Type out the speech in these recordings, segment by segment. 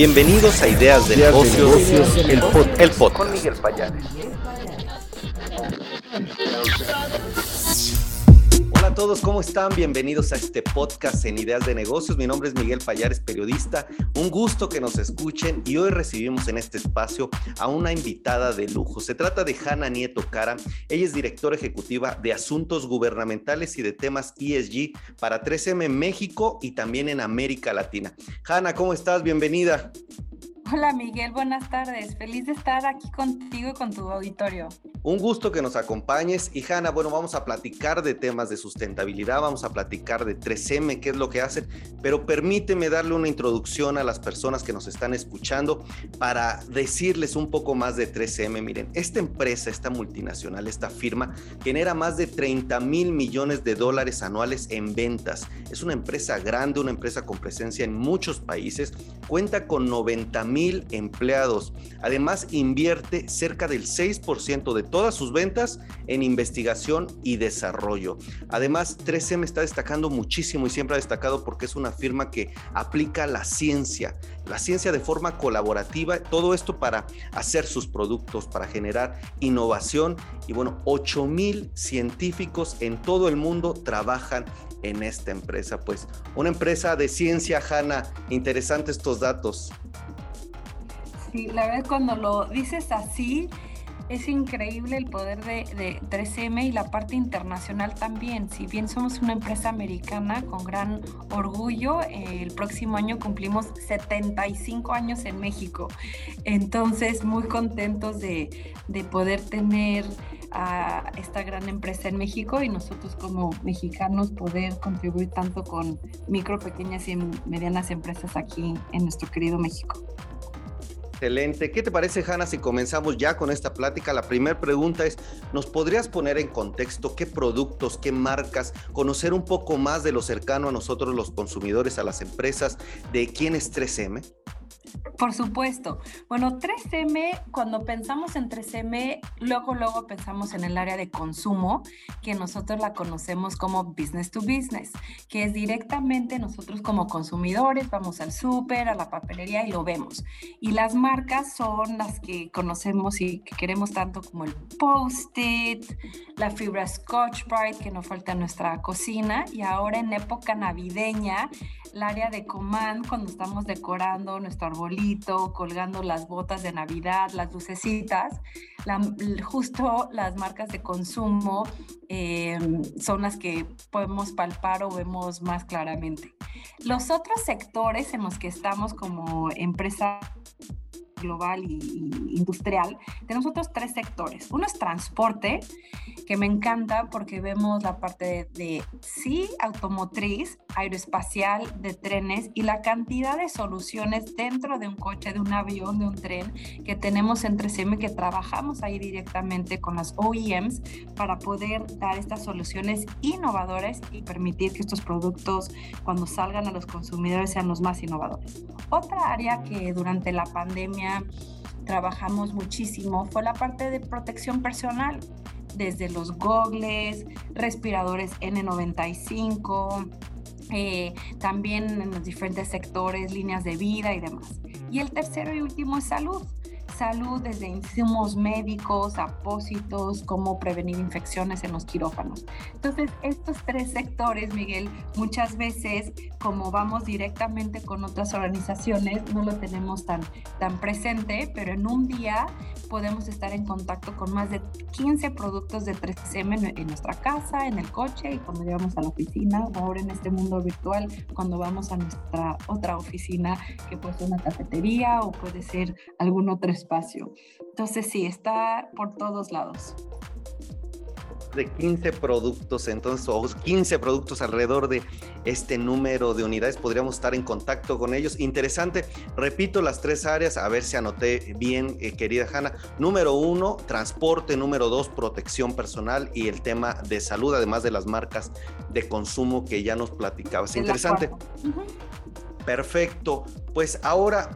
Bienvenidos a Ideas de Negocios, el, podcast. Con Miguel Payares. Hola a todos, ¿cómo están? Bienvenidos a este podcast en Ideas de Negocios. Mi nombre es Miguel Payares, periodista. Un gusto que nos escuchen y hoy recibimos en este espacio a una invitada de lujo. Se trata de Hanna Nieto Cara. Ella es directora ejecutiva de Asuntos Gubernamentales y de temas ESG para 3M México y también en América Latina. Hanna, ¿cómo estás? Bienvenida. Hola Miguel, buenas tardes. Feliz de estar aquí contigo y con tu auditorio. Un gusto que nos acompañes. Y Hanna, bueno, vamos a platicar de temas de sustentabilidad, vamos a platicar de 3M, qué es lo que hacen, pero permíteme darle una introducción a las personas que nos están escuchando para decirles un poco más de 3M. Miren, esta empresa, esta multinacional, esta firma, genera más de 30 mil millones de dólares anuales en ventas. Es una empresa grande, una empresa con presencia en muchos países, cuenta con 90 mil empleados. Además, invierte cerca del 6% de todas sus ventas en investigación y desarrollo. Además, 3M está destacando muchísimo y siempre ha destacado porque es una firma que aplica la ciencia, la ciencia de forma colaborativa, todo esto para hacer sus productos, para generar innovación. Y bueno, 8 mil científicos en todo el mundo trabajan en esta empresa. Pues una empresa de ciencia, Hanna, interesante estos datos. Sí, la verdad cuando lo dices así, es increíble el poder de, 3M y la parte internacional también. Si bien somos una empresa americana con gran orgullo, el próximo año cumplimos 75 años en México. Entonces, muy contentos de, de poder tener a esta gran empresa en México y nosotros como mexicanos poder contribuir tanto con micro, pequeñas y medianas empresas aquí en nuestro querido México. Excelente. ¿Qué te parece, Hanna, si comenzamos ya con esta plática? La primera pregunta es, ¿nos podrías poner en contexto qué productos, qué marcas, conocer un poco más de lo cercano a nosotros los consumidores, a las empresas, de quién es 3M? Por supuesto. Bueno, 3M, cuando pensamos en 3M, luego, luego pensamos en el área de consumo, que nosotros la conocemos como business to business, que es directamente nosotros como consumidores, vamos al súper, a la papelería y lo vemos. Y las marcas son las que conocemos y que queremos tanto como el Post-it, la fibra Scotch Brite, que nos falta en nuestra cocina, y ahora en época navideña, el área de command, cuando estamos decorando arbolito, colgando las botas de Navidad, las lucecitas, justo las marcas de consumo em, son las que podemos palpar o vemos más claramente. Los otros sectores en los que estamos como empresa global y, industrial, tenemos otros tres sectores. Uno es transporte, que me encanta porque vemos la parte de, sí, automotriz, aeroespacial, de trenes y la cantidad de soluciones dentro de un coche, de un avión, de un tren que tenemos en 3M que trabajamos ahí directamente con las OEMs para poder dar estas soluciones innovadoras y permitir que estos productos cuando salgan a los consumidores sean los más innovadores. Otra área que durante la pandemia trabajamos muchísimo fue la parte de protección personal, desde los gogles, respiradores N95, eh, también en los diferentes sectores, líneas de vida y demás. Y el tercero y último es salud salud, desde insumos médicos, apósitos, cómo prevenir infecciones en los quirófanos. Entonces, estos tres sectores, Miguel, muchas veces, como vamos directamente con otras organizaciones, no lo tenemos tan, tan presente, pero en un día podemos estar en contacto con más de 15 productos de 3M en nuestra casa, en el coche y cuando llegamos a la oficina, ahora en este mundo virtual, cuando vamos a nuestra otra oficina, que puede ser una cafetería o puede ser algún otro espacio. Entonces sí, está por todos lados de 15 productos, entonces, o 15 productos alrededor de este número de unidades, podríamos estar en contacto con ellos. Interesante, repito las tres áreas, a ver si anoté bien, eh, querida Hanna. Número uno, transporte, número dos, protección personal y el tema de salud, además de las marcas de consumo que ya nos platicabas. Interesante. Perfecto, pues ahora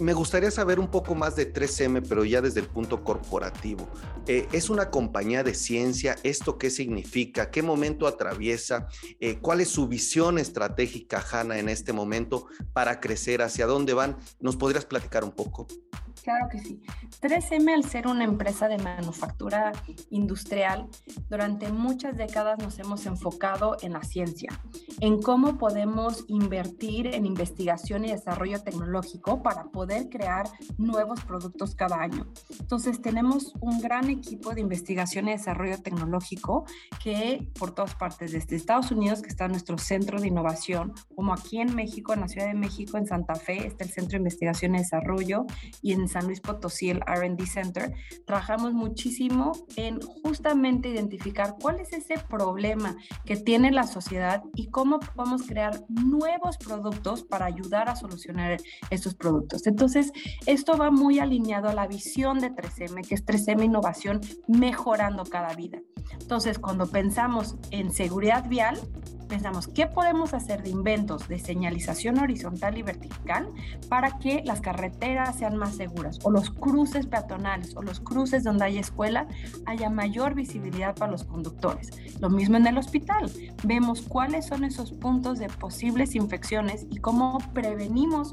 me gustaría saber un poco más de 3M, pero ya desde el punto corporativo. Eh, ¿Es una compañía de ciencia? ¿Esto qué significa? ¿Qué momento atraviesa? Eh, ¿Cuál es su visión estratégica, Hanna, en este momento para crecer? ¿Hacia dónde van? ¿Nos podrías platicar un poco? Claro que sí. 3M, al ser una empresa de manufactura industrial, durante muchas décadas nos hemos enfocado en la ciencia, en cómo podemos invertir en investigación y desarrollo tecnológico para poder crear nuevos productos cada año. Entonces, tenemos un gran equipo de investigación y desarrollo tecnológico que por todas partes, desde Estados Unidos, que está nuestro centro de innovación, como aquí en México, en la Ciudad de México, en Santa Fe, está el Centro de Investigación y Desarrollo, y en San Luis Potosí, el RD Center, trabajamos muchísimo en justamente identificar cuál es ese problema que tiene la sociedad y cómo podemos crear nuevos productos para ayudar a solucionar esos productos. Entonces, esto va muy alineado a la visión de 3M, que es 3M Innovación, mejorando cada vida. Entonces, cuando pensamos en seguridad vial, pensamos qué podemos hacer de inventos de señalización horizontal y vertical para que las carreteras sean más seguras o los cruces peatonales o los cruces donde hay escuela haya mayor visibilidad para los conductores. Lo mismo en el hospital. Vemos cuáles son esos puntos de posibles infecciones y cómo prevenimos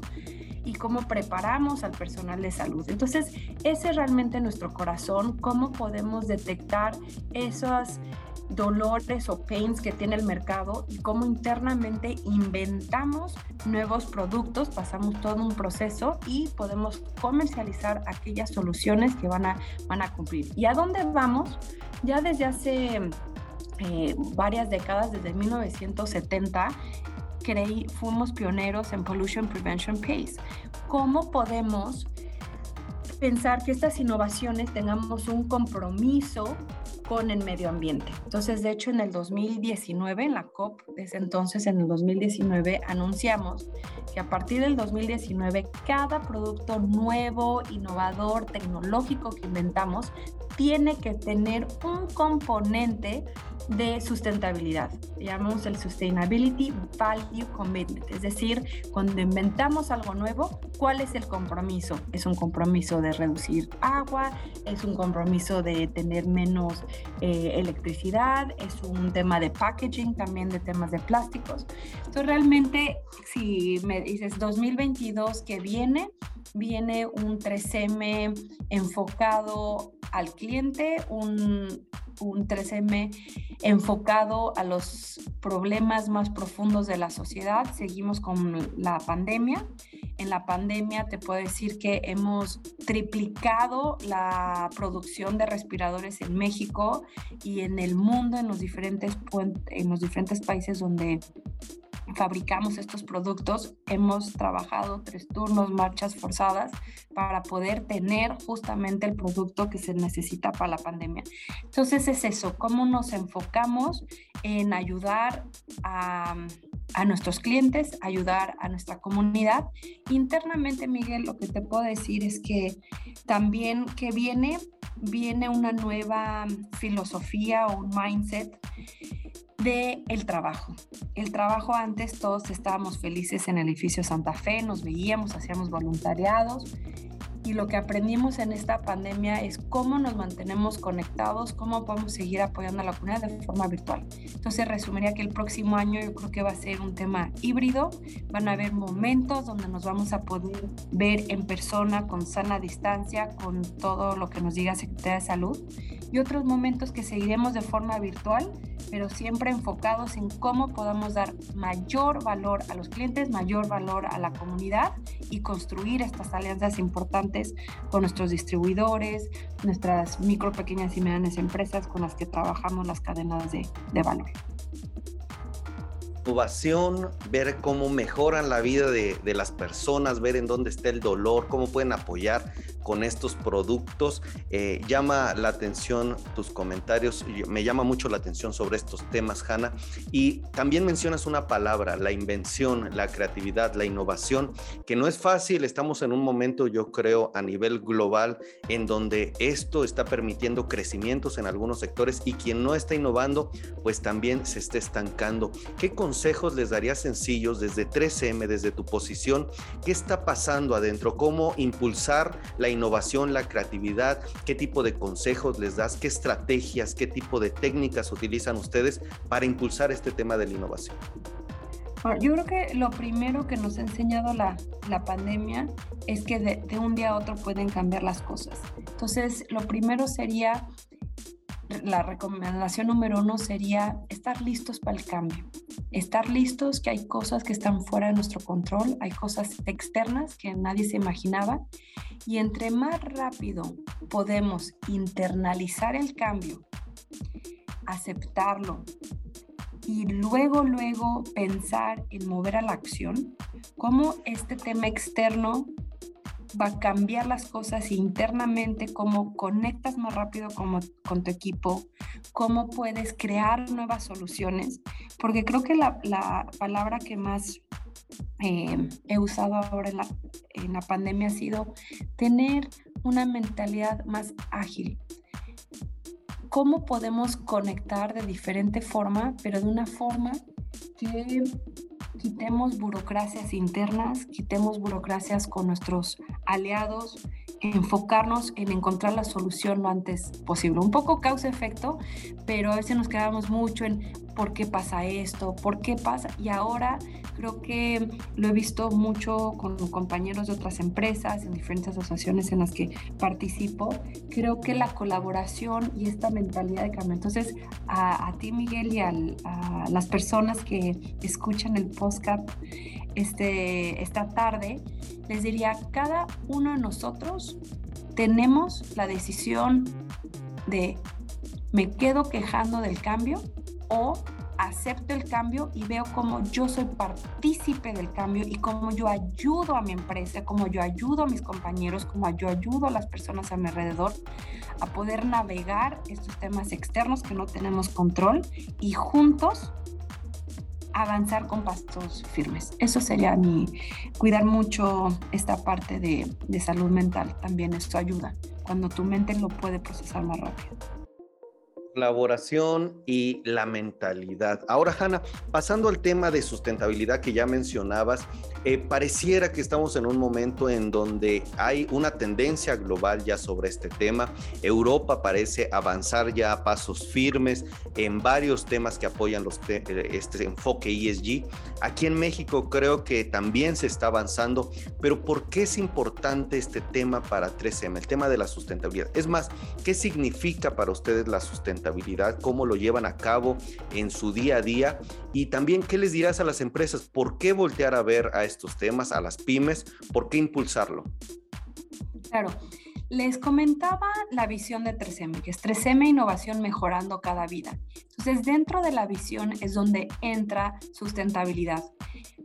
y cómo preparamos al personal de salud. Entonces, ese es realmente nuestro corazón, cómo podemos detectar esos dolores o pains que tiene el mercado y cómo internamente inventamos nuevos productos, pasamos todo un proceso y podemos comercializar aquellas soluciones que van a, van a cumplir. ¿Y a dónde vamos? Ya desde hace eh, varias décadas, desde 1970, creí, fuimos pioneros en Pollution Prevention Pace. ¿Cómo podemos pensar que estas innovaciones tengamos un compromiso con el medio ambiente. Entonces, de hecho, en el 2019, en la COP, desde entonces, en el 2019, anunciamos que a partir del 2019, cada producto nuevo, innovador, tecnológico que inventamos, tiene que tener un componente de sustentabilidad. Llamamos el Sustainability Value Commitment, es decir, cuando inventamos algo nuevo, ¿cuál es el compromiso? Es un compromiso de reducir agua, es un compromiso de tener menos eh, electricidad, es un tema de packaging, también de temas de plásticos. Entonces, realmente, si me dices 2022 que viene, viene un 3M enfocado al cliente, un, un 3M enfocado a los problemas más profundos de la sociedad. Seguimos con la pandemia. En la pandemia te puedo decir que hemos triplicado la producción de respiradores en México y en el mundo, en los diferentes, en los diferentes países donde fabricamos estos productos, hemos trabajado tres turnos, marchas forzadas para poder tener justamente el producto que se necesita para la pandemia. Entonces es eso, cómo nos enfocamos en ayudar a, a nuestros clientes, ayudar a nuestra comunidad. Internamente, Miguel, lo que te puedo decir es que también que viene, viene una nueva filosofía o un mindset de el trabajo. El trabajo antes todos estábamos felices en el edificio Santa Fe, nos veíamos, hacíamos voluntariados y lo que aprendimos en esta pandemia es cómo nos mantenemos conectados, cómo podemos seguir apoyando a la comunidad de forma virtual. Entonces resumiría que el próximo año yo creo que va a ser un tema híbrido, van a haber momentos donde nos vamos a poder ver en persona con sana distancia, con todo lo que nos diga Secretaría de Salud. Y otros momentos que seguiremos de forma virtual, pero siempre enfocados en cómo podamos dar mayor valor a los clientes, mayor valor a la comunidad y construir estas alianzas importantes con nuestros distribuidores, nuestras micro, pequeñas y medianas empresas con las que trabajamos las cadenas de, valor. Innovación, ver cómo mejoran la vida de, las personas, ver en dónde está el dolor, cómo pueden apoyar con estos productos. Eh, llama la atención tus comentarios, me llama mucho la atención sobre estos temas, Hanna. Y también mencionas una palabra, la invención, la creatividad, la innovación, que no es fácil. Estamos en un momento, yo creo, a nivel global, en donde esto está permitiendo crecimientos en algunos sectores y quien no está innovando, pues también se está estancando. ¿Qué consejos les darías sencillos desde 3M, desde tu posición? ¿Qué está pasando adentro? ¿Cómo impulsar la innovación, la creatividad? ¿Qué tipo de consejos les das? ¿Qué estrategias, qué tipo de técnicas utilizan ustedes para impulsar este tema de la innovación? yo creo que lo primero que nos ha enseñado la, la pandemia es que de, de, un día a otro pueden cambiar las cosas. Entonces, lo primero sería la recomendación número uno sería estar listos para el cambio. Estar listos que hay cosas que están fuera de nuestro control, hay cosas externas que nadie se imaginaba y entre más rápido podemos internalizar el cambio, aceptarlo y luego, luego pensar en mover a la acción, cómo este tema externo va a cambiar las cosas internamente, cómo conectas más rápido con, con tu equipo, cómo puedes crear nuevas soluciones, porque creo que la, la palabra que más eh, he usado ahora en la, en la pandemia ha sido tener una mentalidad más ágil. ¿Cómo podemos conectar de diferente forma, pero de una forma que quitemos burocracias internas, quitemos burocracias con nuestros aliados, enfocarnos en encontrar la solución lo antes posible. Un poco causa-efecto, pero a veces nos quedamos mucho en por qué pasa esto, por qué pasa. Y ahora creo que lo he visto mucho con compañeros de otras empresas, en diferentes asociaciones en las que participo. Creo que la colaboración y esta mentalidad de cambio. Entonces, a, ti, Miguel, y a las personas que escuchan el podcast este, esta tarde, les diría, cada uno de nosotros tenemos la decisión de me quedo quejando del cambio o acepto el cambio y veo cómo yo soy partícipe del cambio y cómo yo ayudo a mi empresa, cómo yo ayudo a mis compañeros, cómo yo ayudo a las personas a mi alrededor a poder navegar estos temas externos que no tenemos control y juntos avanzar con pasos firmes. Eso sería mi, cuidar mucho esta parte de, de salud mental, también esto ayuda, cuando tu mente lo puede procesar más rápido colaboración y la mentalidad. Ahora, Hanna, pasando al tema de sustentabilidad que ya mencionabas, eh, pareciera que estamos en un momento en donde hay una tendencia global ya sobre este tema. Europa parece avanzar ya a pasos firmes en varios temas que apoyan los eh, este enfoque ESG. Aquí en México creo que también se está avanzando, pero ¿por qué es importante este tema para 3M, el tema de la sustentabilidad? Es más, ¿qué significa para ustedes la sustentabilidad? cómo lo llevan a cabo en su día a día y también qué les dirás a las empresas, por qué voltear a ver a estos temas, a las pymes, por qué impulsarlo. Claro. Les comentaba la visión de 3M, que es 3M Innovación Mejorando Cada Vida. Entonces, dentro de la visión es donde entra sustentabilidad.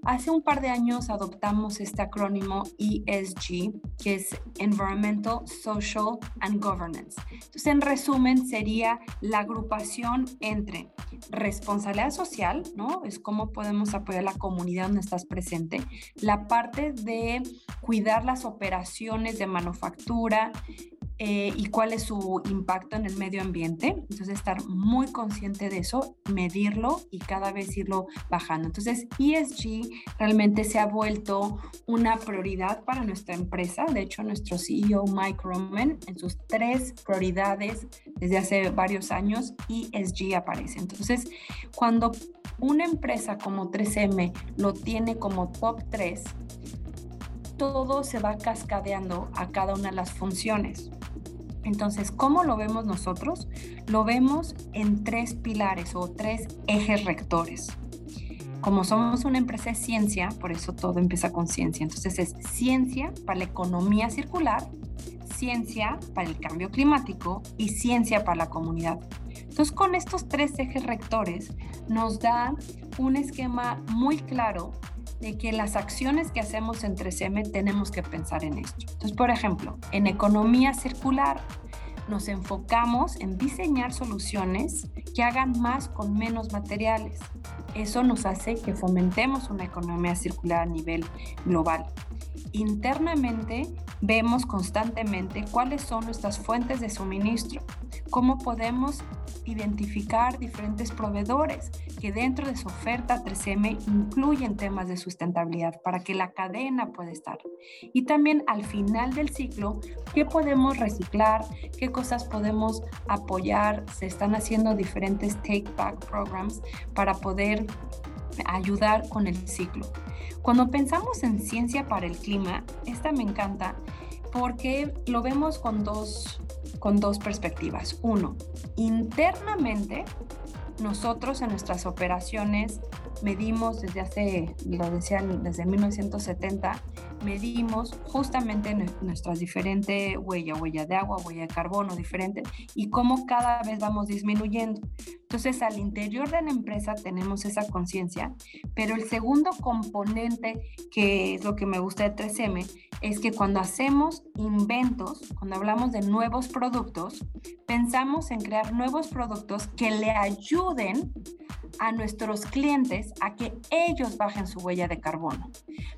Hace un par de años adoptamos este acrónimo ESG, que es Environmental, Social and Governance. Entonces, en resumen, sería la agrupación entre responsabilidad social, ¿no? Es cómo podemos apoyar a la comunidad donde estás presente, la parte de cuidar las operaciones de manufactura, eh, y cuál es su impacto en el medio ambiente. Entonces, estar muy consciente de eso, medirlo y cada vez irlo bajando. Entonces, ESG realmente se ha vuelto una prioridad para nuestra empresa. De hecho, nuestro CEO Mike Roman, en sus tres prioridades desde hace varios años, ESG aparece. Entonces, cuando una empresa como 3M lo tiene como top 3, todo se va cascadeando a cada una de las funciones. Entonces, ¿cómo lo vemos nosotros? Lo vemos en tres pilares o tres ejes rectores. Como somos una empresa de ciencia, por eso todo empieza con ciencia. Entonces es ciencia para la economía circular, ciencia para el cambio climático y ciencia para la comunidad. Entonces con estos tres ejes rectores nos da un esquema muy claro de que las acciones que hacemos en 3M tenemos que pensar en esto. Entonces, por ejemplo, en economía circular nos enfocamos en diseñar soluciones que hagan más con menos materiales. Eso nos hace que fomentemos una economía circular a nivel global. Internamente Vemos constantemente cuáles son nuestras fuentes de suministro, cómo podemos identificar diferentes proveedores que dentro de su oferta 3M incluyen temas de sustentabilidad para que la cadena pueda estar. Y también al final del ciclo, qué podemos reciclar, qué cosas podemos apoyar. Se están haciendo diferentes take back programs para ayudar con el ciclo. Cuando pensamos en ciencia para el clima, esta me encanta porque lo vemos con dos, con dos perspectivas. Uno, internamente, nosotros en nuestras operaciones medimos desde hace, lo decían, desde 1970, medimos justamente nuestras diferentes huellas, huella de agua, huella de carbono diferente, y cómo cada vez vamos disminuyendo. Entonces, al interior de la empresa tenemos esa conciencia, pero el segundo componente, que es lo que me gusta de 3M, es que cuando hacemos inventos, cuando hablamos de nuevos productos, pensamos en crear nuevos productos que le ayuden a nuestros clientes a que ellos bajen su huella de carbono.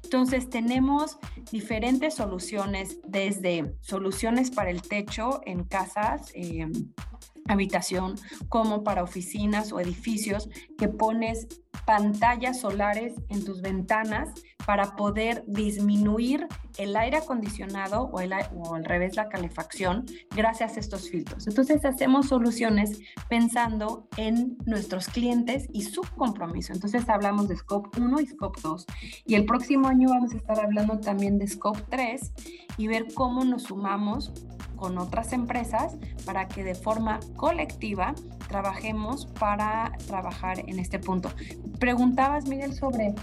Entonces tenemos diferentes soluciones, desde soluciones para el techo en casas, eh, habitación, como para oficinas o edificios, que pones pantallas solares en tus ventanas para poder disminuir el aire acondicionado o, el, o al revés la calefacción gracias a estos filtros. Entonces hacemos soluciones pensando en nuestros clientes y su compromiso. Entonces hablamos de Scope 1 y Scope 2 y el próximo año vamos a estar hablando también de Scope 3 y ver cómo nos sumamos con otras empresas para que de forma colectiva trabajemos para trabajar en este punto. Preguntabas, Miguel, sobre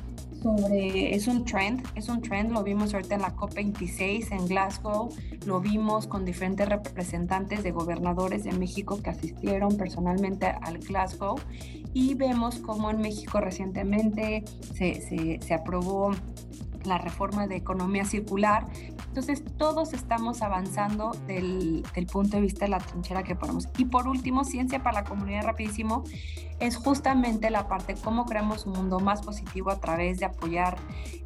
sobre, es un trend, es un trend, lo vimos ahorita en la COP26 en Glasgow, lo vimos con diferentes representantes de gobernadores de México que asistieron personalmente al Glasgow y vemos cómo en México recientemente se, se, se aprobó la reforma de economía circular. Entonces, todos estamos avanzando del, del, punto de vista de la trinchera que ponemos. Y por último, ciencia para la comunidad rapidísimo es justamente la parte cómo creamos un mundo más positivo a través de apoyar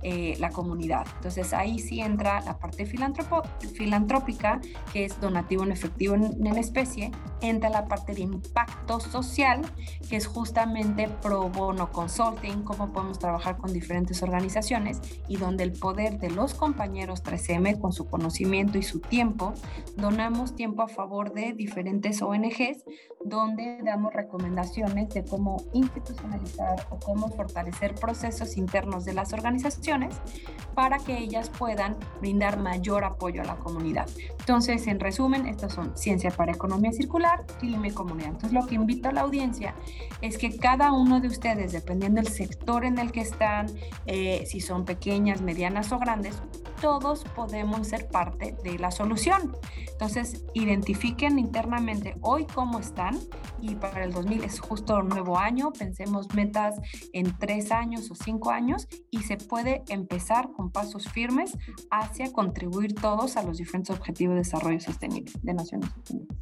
eh, la comunidad. Entonces ahí sí entra la parte filantrópica, que es donativo en efectivo en, en, especie, entra la parte de impacto social, que es justamente pro bono consulting, cómo podemos trabajar con diferentes organizaciones y donde el poder de los compañeros 3M con su conocimiento y su tiempo, donamos tiempo a favor de diferentes ONGs, donde damos recomendaciones de cómo institucionalizar o cómo fortalecer procesos internos de las organizaciones para que ellas puedan brindar mayor apoyo a la comunidad. Entonces, en resumen, estas son ciencia para economía circular, clima y comunidad. Entonces, lo que invito a la audiencia es que cada uno de ustedes, dependiendo del sector en el que están, eh, si son pequeñas, medianas o grandes, todos podemos ser parte de la solución. Entonces, identifiquen internamente hoy cómo están y para el 2000 es justo nuevo año, pensemos metas en tres años o cinco años y se puede empezar con pasos firmes hacia contribuir todos a los diferentes objetivos de desarrollo sostenible de Naciones Unidas.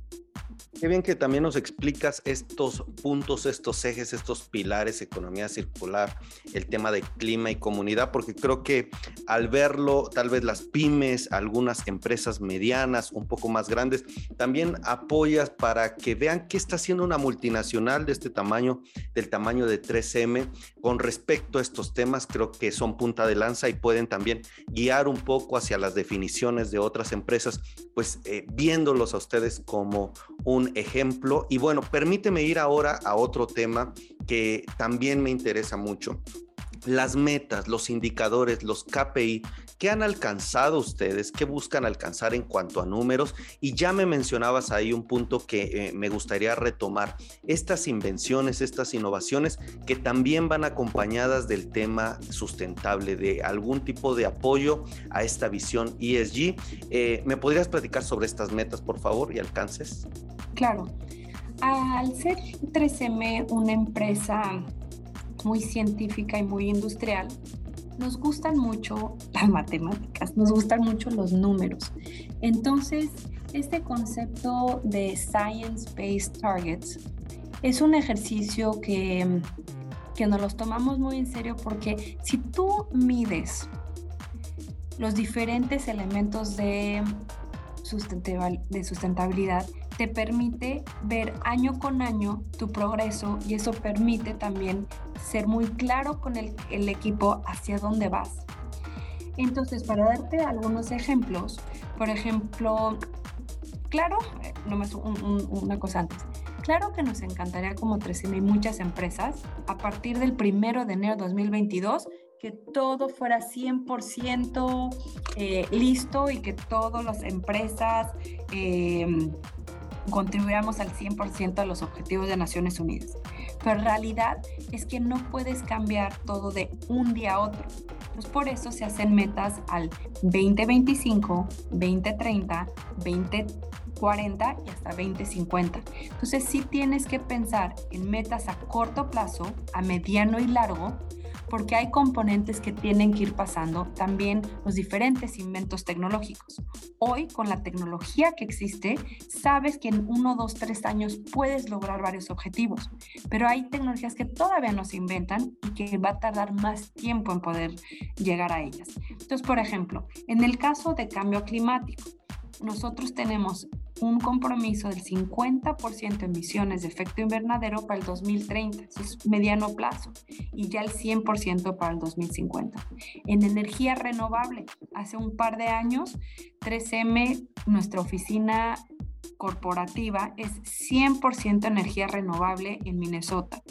Qué bien que también nos explicas estos puntos, estos ejes, estos pilares, economía circular, el tema de clima y comunidad, porque creo que al verlo, tal vez las pymes, algunas empresas medianas, un poco más grandes, también apoyas para que vean qué está haciendo una multinacional de este tamaño, del tamaño de 3M, con respecto a estos temas. Creo que son punta de lanza y pueden también guiar un poco hacia las definiciones de otras empresas, pues eh, viéndolos a ustedes como un ejemplo. Y bueno, permíteme ir ahora a otro tema que también me interesa mucho. Las metas, los indicadores, los KPI, ¿qué han alcanzado ustedes? ¿Qué buscan alcanzar en cuanto a números? Y ya me mencionabas ahí un punto que eh, me gustaría retomar. Estas invenciones, estas innovaciones que también van acompañadas del tema sustentable, de algún tipo de apoyo a esta visión ESG. Eh, ¿Me podrías platicar sobre estas metas, por favor, y alcances? Claro. Al ser 3M una empresa muy científica y muy industrial, nos gustan mucho las matemáticas, nos gustan mucho los números. Entonces, este concepto de Science-Based Targets es un ejercicio que, que nos los tomamos muy en serio porque si tú mides los diferentes elementos de, de sustentabilidad te permite ver año con año tu progreso y eso permite también ser muy claro con el, equipo hacia dónde vas. Entonces, para darte algunos ejemplos, por ejemplo, claro, nomás una cosa antes. Claro que nos encantaría como 13 y muchas empresas, a partir del primero de enero de 2022, que todo fuera 100% eh, listo y que todas las empresas eh, contribuyamos al 100% a los objetivos de Naciones Unidas. Pero la realidad es que no puedes cambiar todo de un día a otro. Entonces, por eso se hacen metas al 2025, 2030, 2040 y hasta 2050. Entonces, sí tienes que pensar en metas a corto plazo, a mediano y largo, porque hay componentes que tienen que ir pasando, también los diferentes inventos tecnológicos. Hoy, con la tecnología que existe, sabes que en uno, dos, tres años puedes lograr varios objetivos, pero hay tecnologías que todavía no se inventan y que va a tardar más tiempo en poder llegar a ellas. Entonces, por ejemplo, en el caso de cambio climático, nosotros tenemos un compromiso del 50% de emisiones de efecto invernadero para el 2030, eso es mediano plazo, y ya el 100% para el 2050. En energía renovable, hace un par de años, 3M, nuestra oficina corporativa es 100% energía renovable en Minnesota.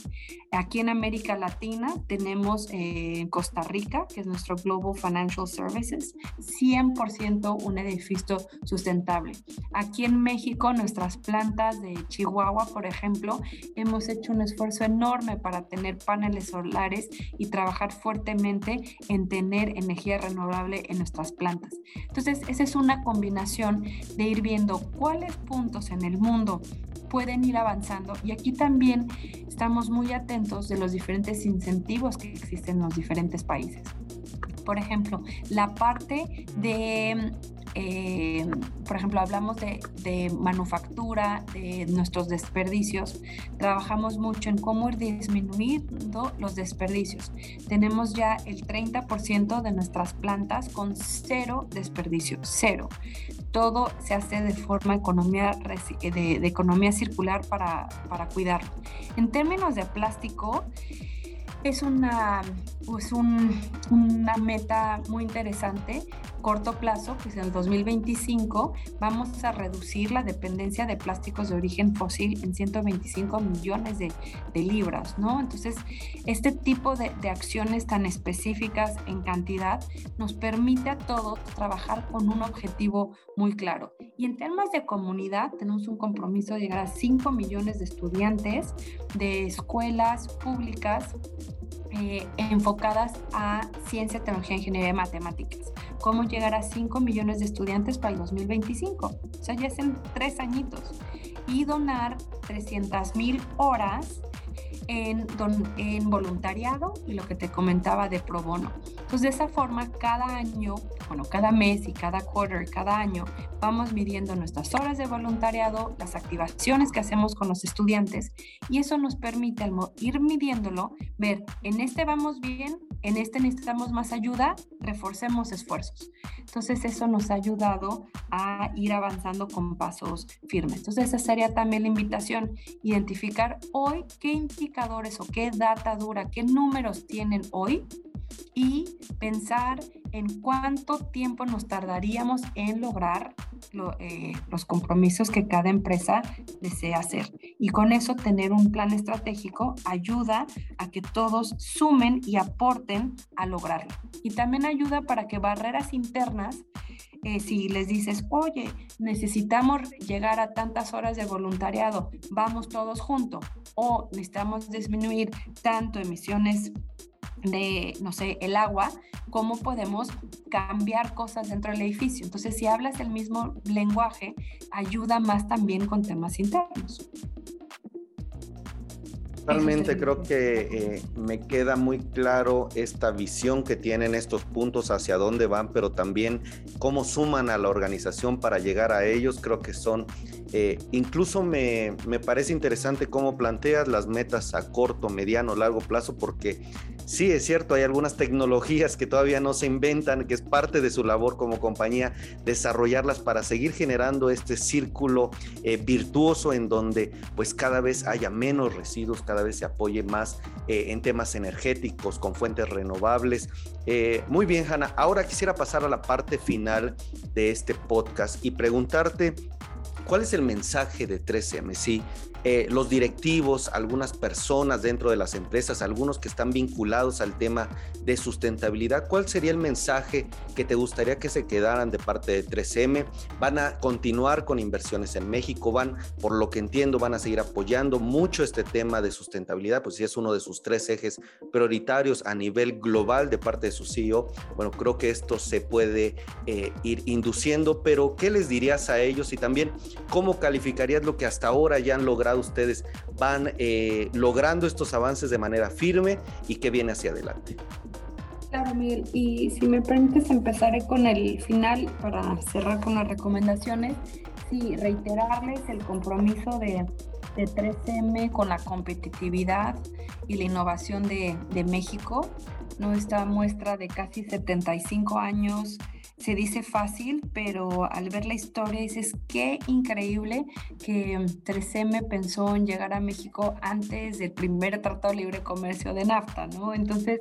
Aquí en América Latina tenemos eh, Costa Rica, que es nuestro Global Financial Services, 100% un edificio sustentable. Aquí en México, nuestras plantas de Chihuahua, por ejemplo, hemos hecho un esfuerzo enorme para tener paneles solares y trabajar fuertemente en tener energía renovable en nuestras plantas. Entonces, esa es una combinación de ir viendo cuáles puntos en el mundo pueden ir avanzando y aquí también estamos muy atentos de los diferentes incentivos que existen en los diferentes países. Por ejemplo, la parte de eh, por ejemplo, hablamos de, de, manufactura, de nuestros desperdicios, trabajamos mucho en cómo ir disminuyendo los desperdicios. Tenemos ya el 30% de nuestras plantas con cero desperdicio, cero. Todo se hace de forma economía, de, de economía circular para, para cuidarlo. En términos de plástico, es una, pues una meta muy interesante, corto plazo, que es el 2025, vamos a reducir la dependencia de plásticos de origen fósil en 125 millones de, libras, ¿no? Entonces, este tipo de, de, acciones tan específicas en cantidad nos permite a todos trabajar con un objetivo muy claro. Y en temas de comunidad, tenemos un compromiso de llegar a 5 millones de estudiantes de escuelas públicas eh, enfocadas a ciencia, tecnología, ingeniería y matemáticas. Cómo llegar a 5 millones de estudiantes para el 2025. O sea, ya hacen tres añitos. Y donar 300 mil horas en, en voluntariado y lo que te comentaba de pro bono. Entonces, de esa forma, cada año, bueno, cada mes y cada quarter, cada año, vamos midiendo nuestras horas de voluntariado, las activaciones que hacemos con los estudiantes y eso nos permite ir midiéndolo, ver, en este vamos bien, en este necesitamos más ayuda, reforcemos esfuerzos. Entonces, eso nos ha ayudado a ir avanzando con pasos firmes. Entonces, esa sería también la invitación, identificar hoy qué indicadores o qué data dura, qué números tienen hoy y pensar en cuánto tiempo nos tardaríamos en lograr eh, los compromisos que cada empresa desea hacer. Y con eso tener un plan estratégico ayuda a que todos sumen y aporten a lograrlo. Y también ayuda para que barreras internas eh, si les dices, oye, necesitamos llegar a tantas horas de voluntariado, vamos todos juntos, o necesitamos disminuir tanto emisiones de, no sé, el agua, cómo podemos cambiar cosas dentro del edificio. Entonces, si hablas el mismo lenguaje, ayuda más también con temas internos. Totalmente, creo que eh, me queda muy claro esta visión que tienen estos puntos hacia dónde van, pero también cómo suman a la organización para llegar a ellos. Creo que son, eh, incluso me, me parece interesante cómo planteas las metas a corto, mediano, largo plazo, porque Sí, es cierto, hay algunas tecnologías que todavía no se inventan, que es parte de su labor como compañía, desarrollarlas para seguir generando este círculo eh, virtuoso en donde pues cada vez haya menos residuos, cada vez se apoye más eh, en temas energéticos con fuentes renovables. Eh, muy bien, Hanna, ahora quisiera pasar a la parte final de este podcast y preguntarte ¿Cuál es el mensaje de 3M? Sí, eh, los directivos, algunas personas dentro de las empresas, algunos que están vinculados al tema de sustentabilidad, ¿cuál sería el mensaje que te gustaría que se quedaran de parte de 3M? ¿Van a continuar con inversiones en México? ¿Van, por lo que entiendo, van a seguir apoyando mucho este tema de sustentabilidad? Pues sí es uno de sus tres ejes prioritarios a nivel global de parte de su CEO. Bueno, creo que esto se puede eh, ir induciendo, pero ¿qué les dirías a ellos? Y también, ¿cómo calificarías lo que hasta ahora ya han logrado? ustedes van eh, logrando estos avances de manera firme y qué viene hacia adelante. Claro, Miguel, y si me permites empezaré con el final para cerrar con las recomendaciones. Sí, reiterarles el compromiso de, de 3M con la competitividad y la innovación de, de México. ¿no? Muestra de casi 75 años se dice fácil, pero al ver la historia dices, qué increíble que 3M pensó en llegar a México antes del primer Tratado Libre Comercio de NAFTA, ¿no? Entonces,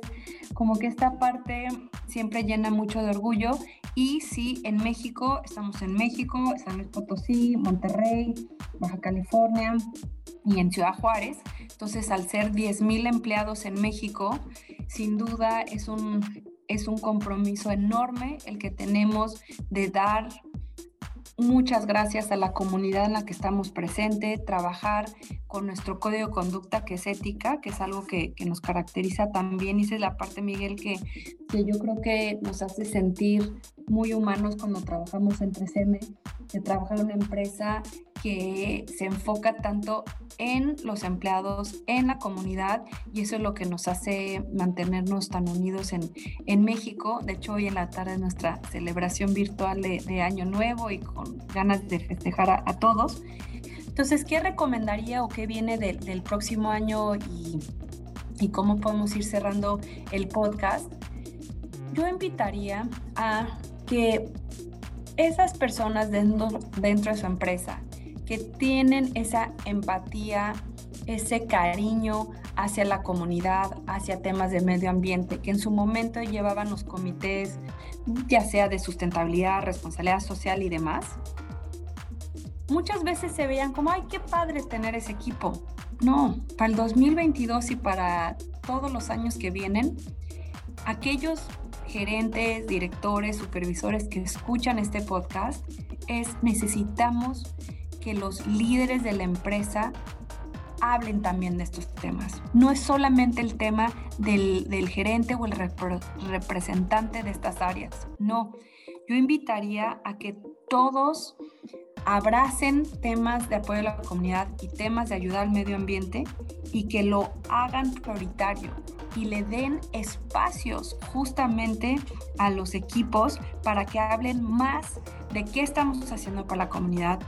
como que esta parte siempre llena mucho de orgullo y sí, en México, estamos en México, San Luis Potosí, Monterrey, Baja California y en Ciudad Juárez. Entonces, al ser 10.000 empleados en México, sin duda es un es un compromiso enorme el que tenemos de dar muchas gracias a la comunidad en la que estamos presentes, trabajar con nuestro código de conducta que es ética, que es algo que, nos caracteriza también. Y esa es la parte, Miguel, que, que yo creo que nos hace sentir muy humanos cuando trabajamos en 3M, de trabajar en una empresa que se enfoca tanto en los empleados, en la comunidad, y eso es lo que nos hace mantenernos tan unidos en, en México. De hecho, hoy en la tarde es nuestra celebración virtual de, Año Nuevo y con ganas de festejar a, todos. Entonces, ¿qué recomendaría o qué viene del, próximo año y, y cómo podemos ir cerrando el podcast? Yo invitaría a que esas personas dentro de su empresa que tienen esa empatía, ese cariño hacia la comunidad, hacia temas de medio ambiente, que en su momento llevaban los comités, ya sea de sustentabilidad, responsabilidad social y demás, muchas veces se veían como, ay, qué padre tener ese equipo. No, para el 2022 y para todos los años que vienen, aquellos gerentes, directores, supervisores que escuchan este podcast, es necesitamos que los líderes de la empresa hablen también de estos temas. No es solamente el tema del, gerente o el representante de estas áreas. No, yo invitaría a que todos abracen temas de apoyo a la comunidad y temas de ayuda al medio ambiente y que lo hagan prioritario y le den espacios justamente a los equipos para que hablen más de qué estamos haciendo para la comunidad,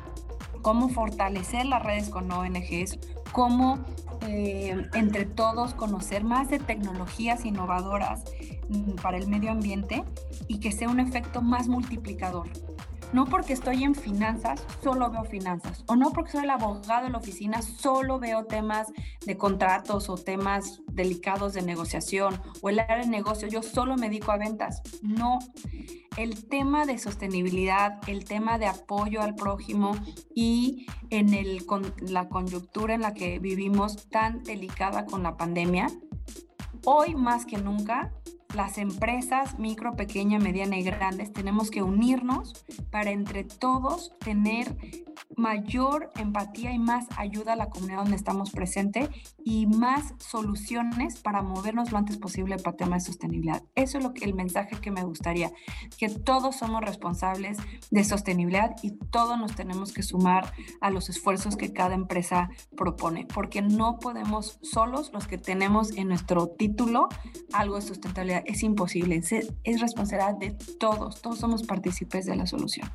cómo fortalecer las redes con ONGs, cómo eh, entre todos conocer más de tecnologías innovadoras mm, para el medio ambiente y que sea un efecto más multiplicador. No porque estoy en finanzas, solo veo finanzas. O no porque soy el abogado de la oficina, solo veo temas de contratos o temas delicados de negociación o el área de negocio. Yo solo me dedico a ventas. No. El tema de sostenibilidad, el tema de apoyo al prójimo y en el, con la coyuntura en la que vivimos tan delicada con la pandemia, hoy más que nunca las empresas micro, pequeña, mediana y grandes tenemos que unirnos para entre todos tener mayor empatía y más ayuda a la comunidad donde estamos presentes y más soluciones para movernos lo antes posible para temas de sostenibilidad. Eso es lo que el mensaje que me gustaría, que todos somos responsables de sostenibilidad y todos nos tenemos que sumar a los esfuerzos que cada empresa propone, porque no podemos solos los que tenemos en nuestro título algo de sustentabilidad, es imposible, es, es responsabilidad de todos, todos somos partícipes de la solución.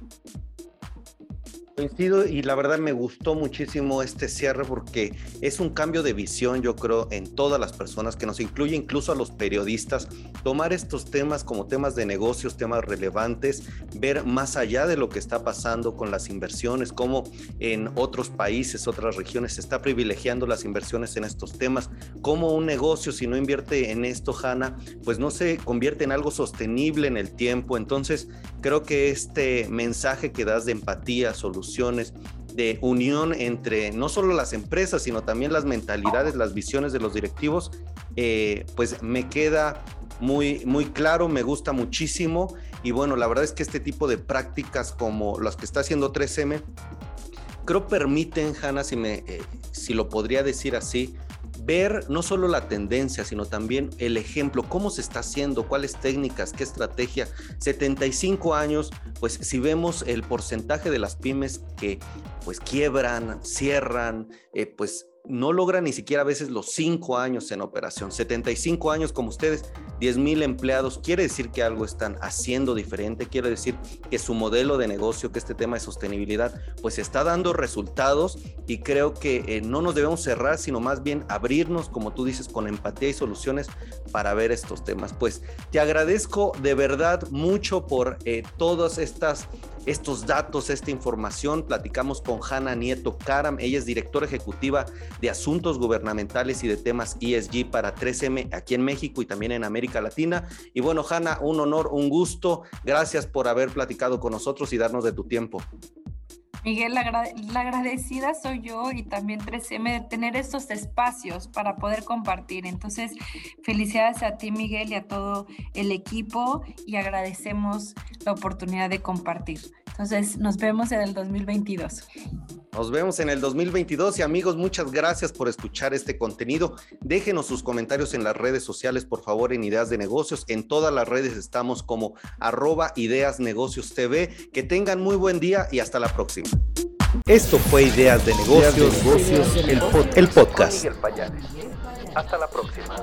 Coincido y la verdad me gustó muchísimo este cierre porque es un cambio de visión, yo creo, en todas las personas que nos incluye incluso a los periodistas, tomar estos temas como temas de negocios, temas relevantes, ver más allá de lo que está pasando con las inversiones, cómo en otros países, otras regiones se está privilegiando las inversiones en estos temas, cómo un negocio si no invierte en esto, Hanna, pues no se convierte en algo sostenible en el tiempo. Entonces, creo que este mensaje que das de empatía, solución, de unión entre no solo las empresas, sino también las mentalidades, las visiones de los directivos, eh, pues me queda muy, muy claro, me gusta muchísimo. Y bueno, la verdad es que este tipo de prácticas como las que está haciendo 3M, creo permiten, Hanna, si, me, eh, si lo podría decir así, ver no solo la tendencia, sino también el ejemplo, cómo se está haciendo, cuáles técnicas, qué estrategia. 75 años, pues si vemos el porcentaje de las pymes que pues quiebran, cierran, eh, pues no logran ni siquiera a veces los cinco años en operación. 75 años como ustedes, 10 mil empleados, quiere decir que algo están haciendo diferente, quiere decir que su modelo de negocio, que este tema de sostenibilidad, pues está dando resultados y creo que eh, no nos debemos cerrar, sino más bien abrirnos, como tú dices, con empatía y soluciones para ver estos temas. Pues te agradezco de verdad mucho por eh, todas estas estos datos, esta información. Platicamos con Hanna Nieto Karam, ella es directora ejecutiva de Asuntos Gubernamentales y de temas ESG para 3M aquí en México y también en América Latina. Y bueno, Hanna, un honor, un gusto. Gracias por haber platicado con nosotros y darnos de tu tiempo. Miguel, la, agradecida soy yo y también 3M de tener estos espacios para poder compartir. Entonces, felicidades a ti, Miguel, y a todo el equipo y agradecemos la oportunidad de compartir. Entonces, nos vemos en el 2022. Nos vemos en el 2022 y amigos, muchas gracias por escuchar este contenido. Déjenos sus comentarios en las redes sociales, por favor, en Ideas de Negocios. En todas las redes estamos como arroba Ideas Negocios TV. Que tengan muy buen día y hasta la próxima. Esto fue Ideas de Negocios, el, podcast. Hasta la próxima.